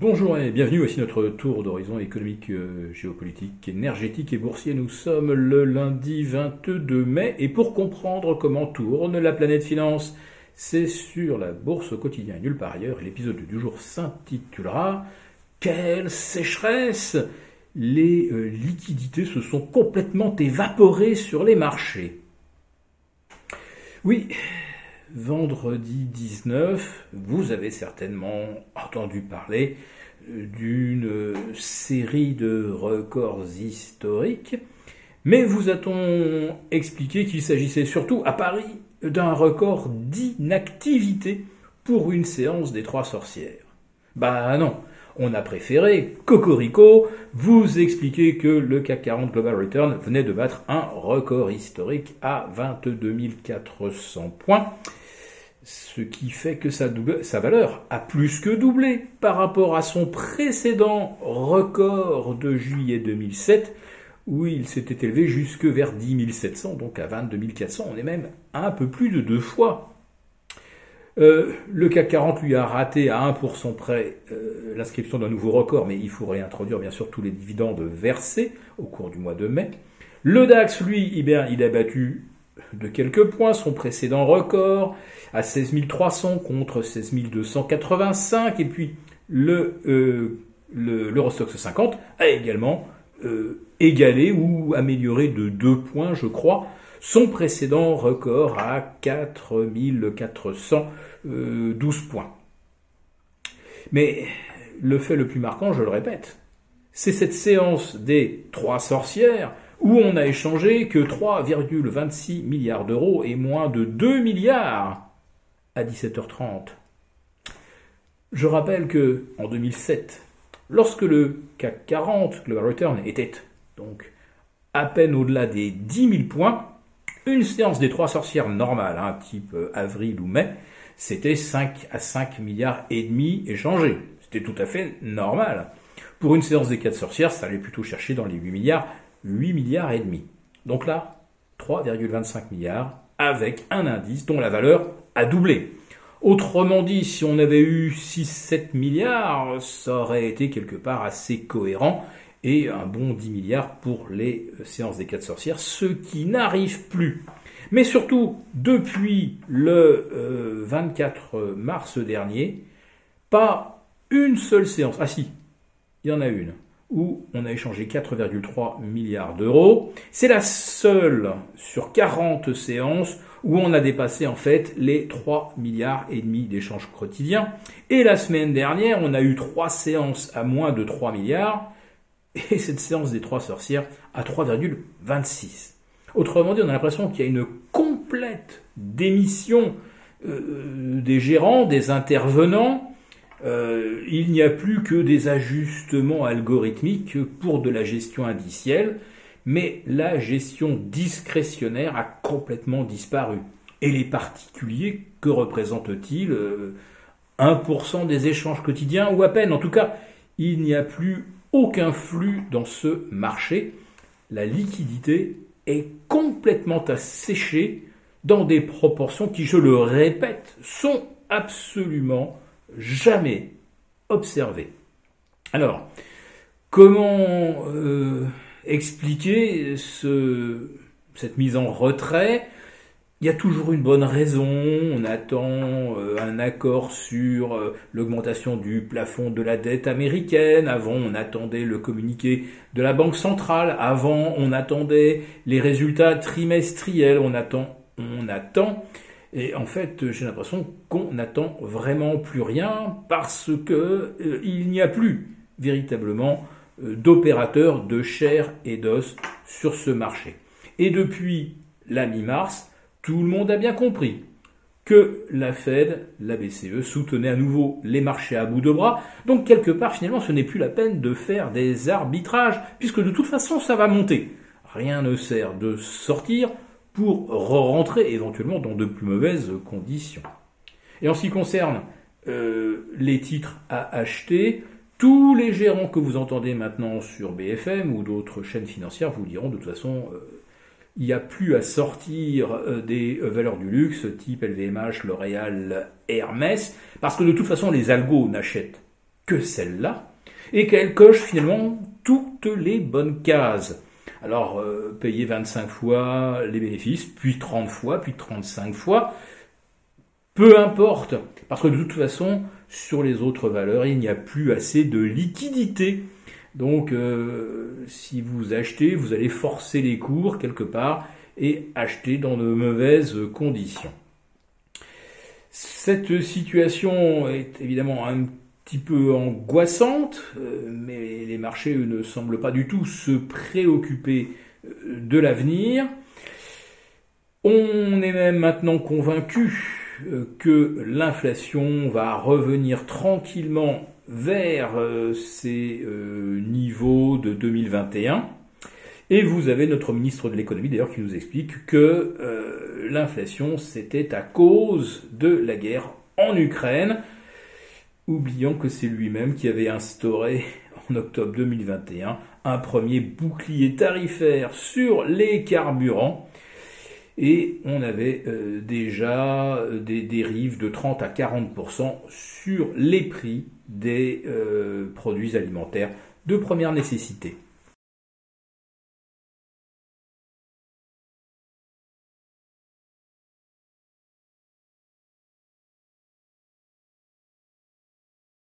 Bonjour et bienvenue, voici notre tour d'horizon économique, euh, géopolitique, énergétique et boursier. Nous sommes le lundi 22 mai et pour comprendre comment tourne la planète finance, c'est sur la bourse au quotidien et nulle part ailleurs. L'épisode du jour s'intitulera Quelle sécheresse? Les euh, liquidités se sont complètement évaporées sur les marchés. Oui, vendredi 19, vous avez certainement entendu parler d'une série de records historiques, mais vous a-t-on expliqué qu'il s'agissait surtout à Paris d'un record d'inactivité pour une séance des trois sorcières? Bah non, on a préféré, Cocorico, vous expliquer que le CAC 40 Global Return venait de battre un record historique à 22 400 points ce qui fait que sa, valeur a plus que doublé par rapport à son précédent record de juillet 2007, où il s'était élevé jusque vers 10 700, donc à 22 400, on est même un peu plus de deux fois. Euh, le CAC 40 lui a raté à 1% près euh, l'inscription d'un nouveau record, mais il faut réintroduire bien sûr tous les dividendes versés au cours du mois de mai. Le DAX, lui, eh bien, il a battu de quelques points son précédent record à 16 300 contre 16 285 et puis le euh, l'Eurostox 50 a également euh, égalé ou amélioré de 2 points je crois son précédent record à 4 412 points. Mais le fait le plus marquant, je le répète, c'est cette séance des trois sorcières où on a échangé que 3,26 milliards d'euros et moins de 2 milliards à 17h30. Je rappelle que en 2007, lorsque le CAC 40 Global Return était donc à peine au-delà des 10 000 points, une séance des trois sorcières normale, hein, type euh, avril ou mai, c'était 5 à 5 milliards et demi échangés. C'était tout à fait normal. Pour une séance des quatre sorcières, ça allait plutôt chercher dans les 8 milliards 8 milliards et demi. Donc là, 3,25 milliards avec un indice dont la valeur a doublé. Autrement dit, si on avait eu 6-7 milliards, ça aurait été quelque part assez cohérent et un bon 10 milliards pour les séances des quatre sorcières, ce qui n'arrive plus. Mais surtout, depuis le 24 euh, mars dernier, pas une seule séance. Ah si, il y en a une où on a échangé 4,3 milliards d'euros. C'est la seule sur 40 séances où on a dépassé en fait les 3 milliards et demi d'échanges quotidiens. Et la semaine dernière, on a eu trois séances à moins de 3 milliards et cette séance des trois sorcières à 3,26. Autrement dit, on a l'impression qu'il y a une complète démission euh, des gérants, des intervenants, euh, il n'y a plus que des ajustements algorithmiques pour de la gestion indicielle, mais la gestion discrétionnaire a complètement disparu. Et les particuliers, que représentent-ils 1% euh, des échanges quotidiens ou à peine? En tout cas, il n'y a plus aucun flux dans ce marché. La liquidité est complètement asséchée dans des proportions qui, je le répète, sont absolument jamais observé. Alors, comment euh, expliquer ce, cette mise en retrait? Il y a toujours une bonne raison, on attend euh, un accord sur euh, l'augmentation du plafond de la dette américaine, avant on attendait le communiqué de la Banque centrale, avant on attendait les résultats trimestriels, on attend, on attend, et en fait, j'ai l'impression qu'on n'attend vraiment plus rien parce que euh, il n'y a plus véritablement euh, d'opérateurs de chair et d'os sur ce marché. Et depuis la mi-mars, tout le monde a bien compris que la Fed, la BCE, soutenait à nouveau les marchés à bout de bras. Donc quelque part, finalement, ce n'est plus la peine de faire des arbitrages, puisque de toute façon, ça va monter. Rien ne sert de sortir pour rentrer éventuellement dans de plus mauvaises conditions. Et en ce qui concerne euh, les titres à acheter, tous les gérants que vous entendez maintenant sur BFM ou d'autres chaînes financières vous diront de toute façon, euh, il n'y a plus à sortir euh, des valeurs du luxe type LVMH, L'Oréal, Hermès, parce que de toute façon les algos n'achètent que celle-là, et qu'elle coche finalement toutes les bonnes cases. Alors, euh, payer 25 fois les bénéfices, puis 30 fois, puis 35 fois, peu importe, parce que de toute façon, sur les autres valeurs, il n'y a plus assez de liquidité. Donc, euh, si vous achetez, vous allez forcer les cours quelque part et acheter dans de mauvaises conditions. Cette situation est évidemment un petit peu angoissante, euh, mais les marchés ne semblent pas du tout se préoccuper euh, de l'avenir. On est même maintenant convaincu euh, que l'inflation va revenir tranquillement vers ses niveaux de 2021. Et vous avez notre ministre de l'économie d'ailleurs qui nous explique que l'inflation c'était à cause de la guerre en Ukraine oubliant que c'est lui-même qui avait instauré en octobre 2021 un premier bouclier tarifaire sur les carburants et on avait euh, déjà euh, des dérives de 30 à 40% sur les prix des euh, produits alimentaires de première nécessité.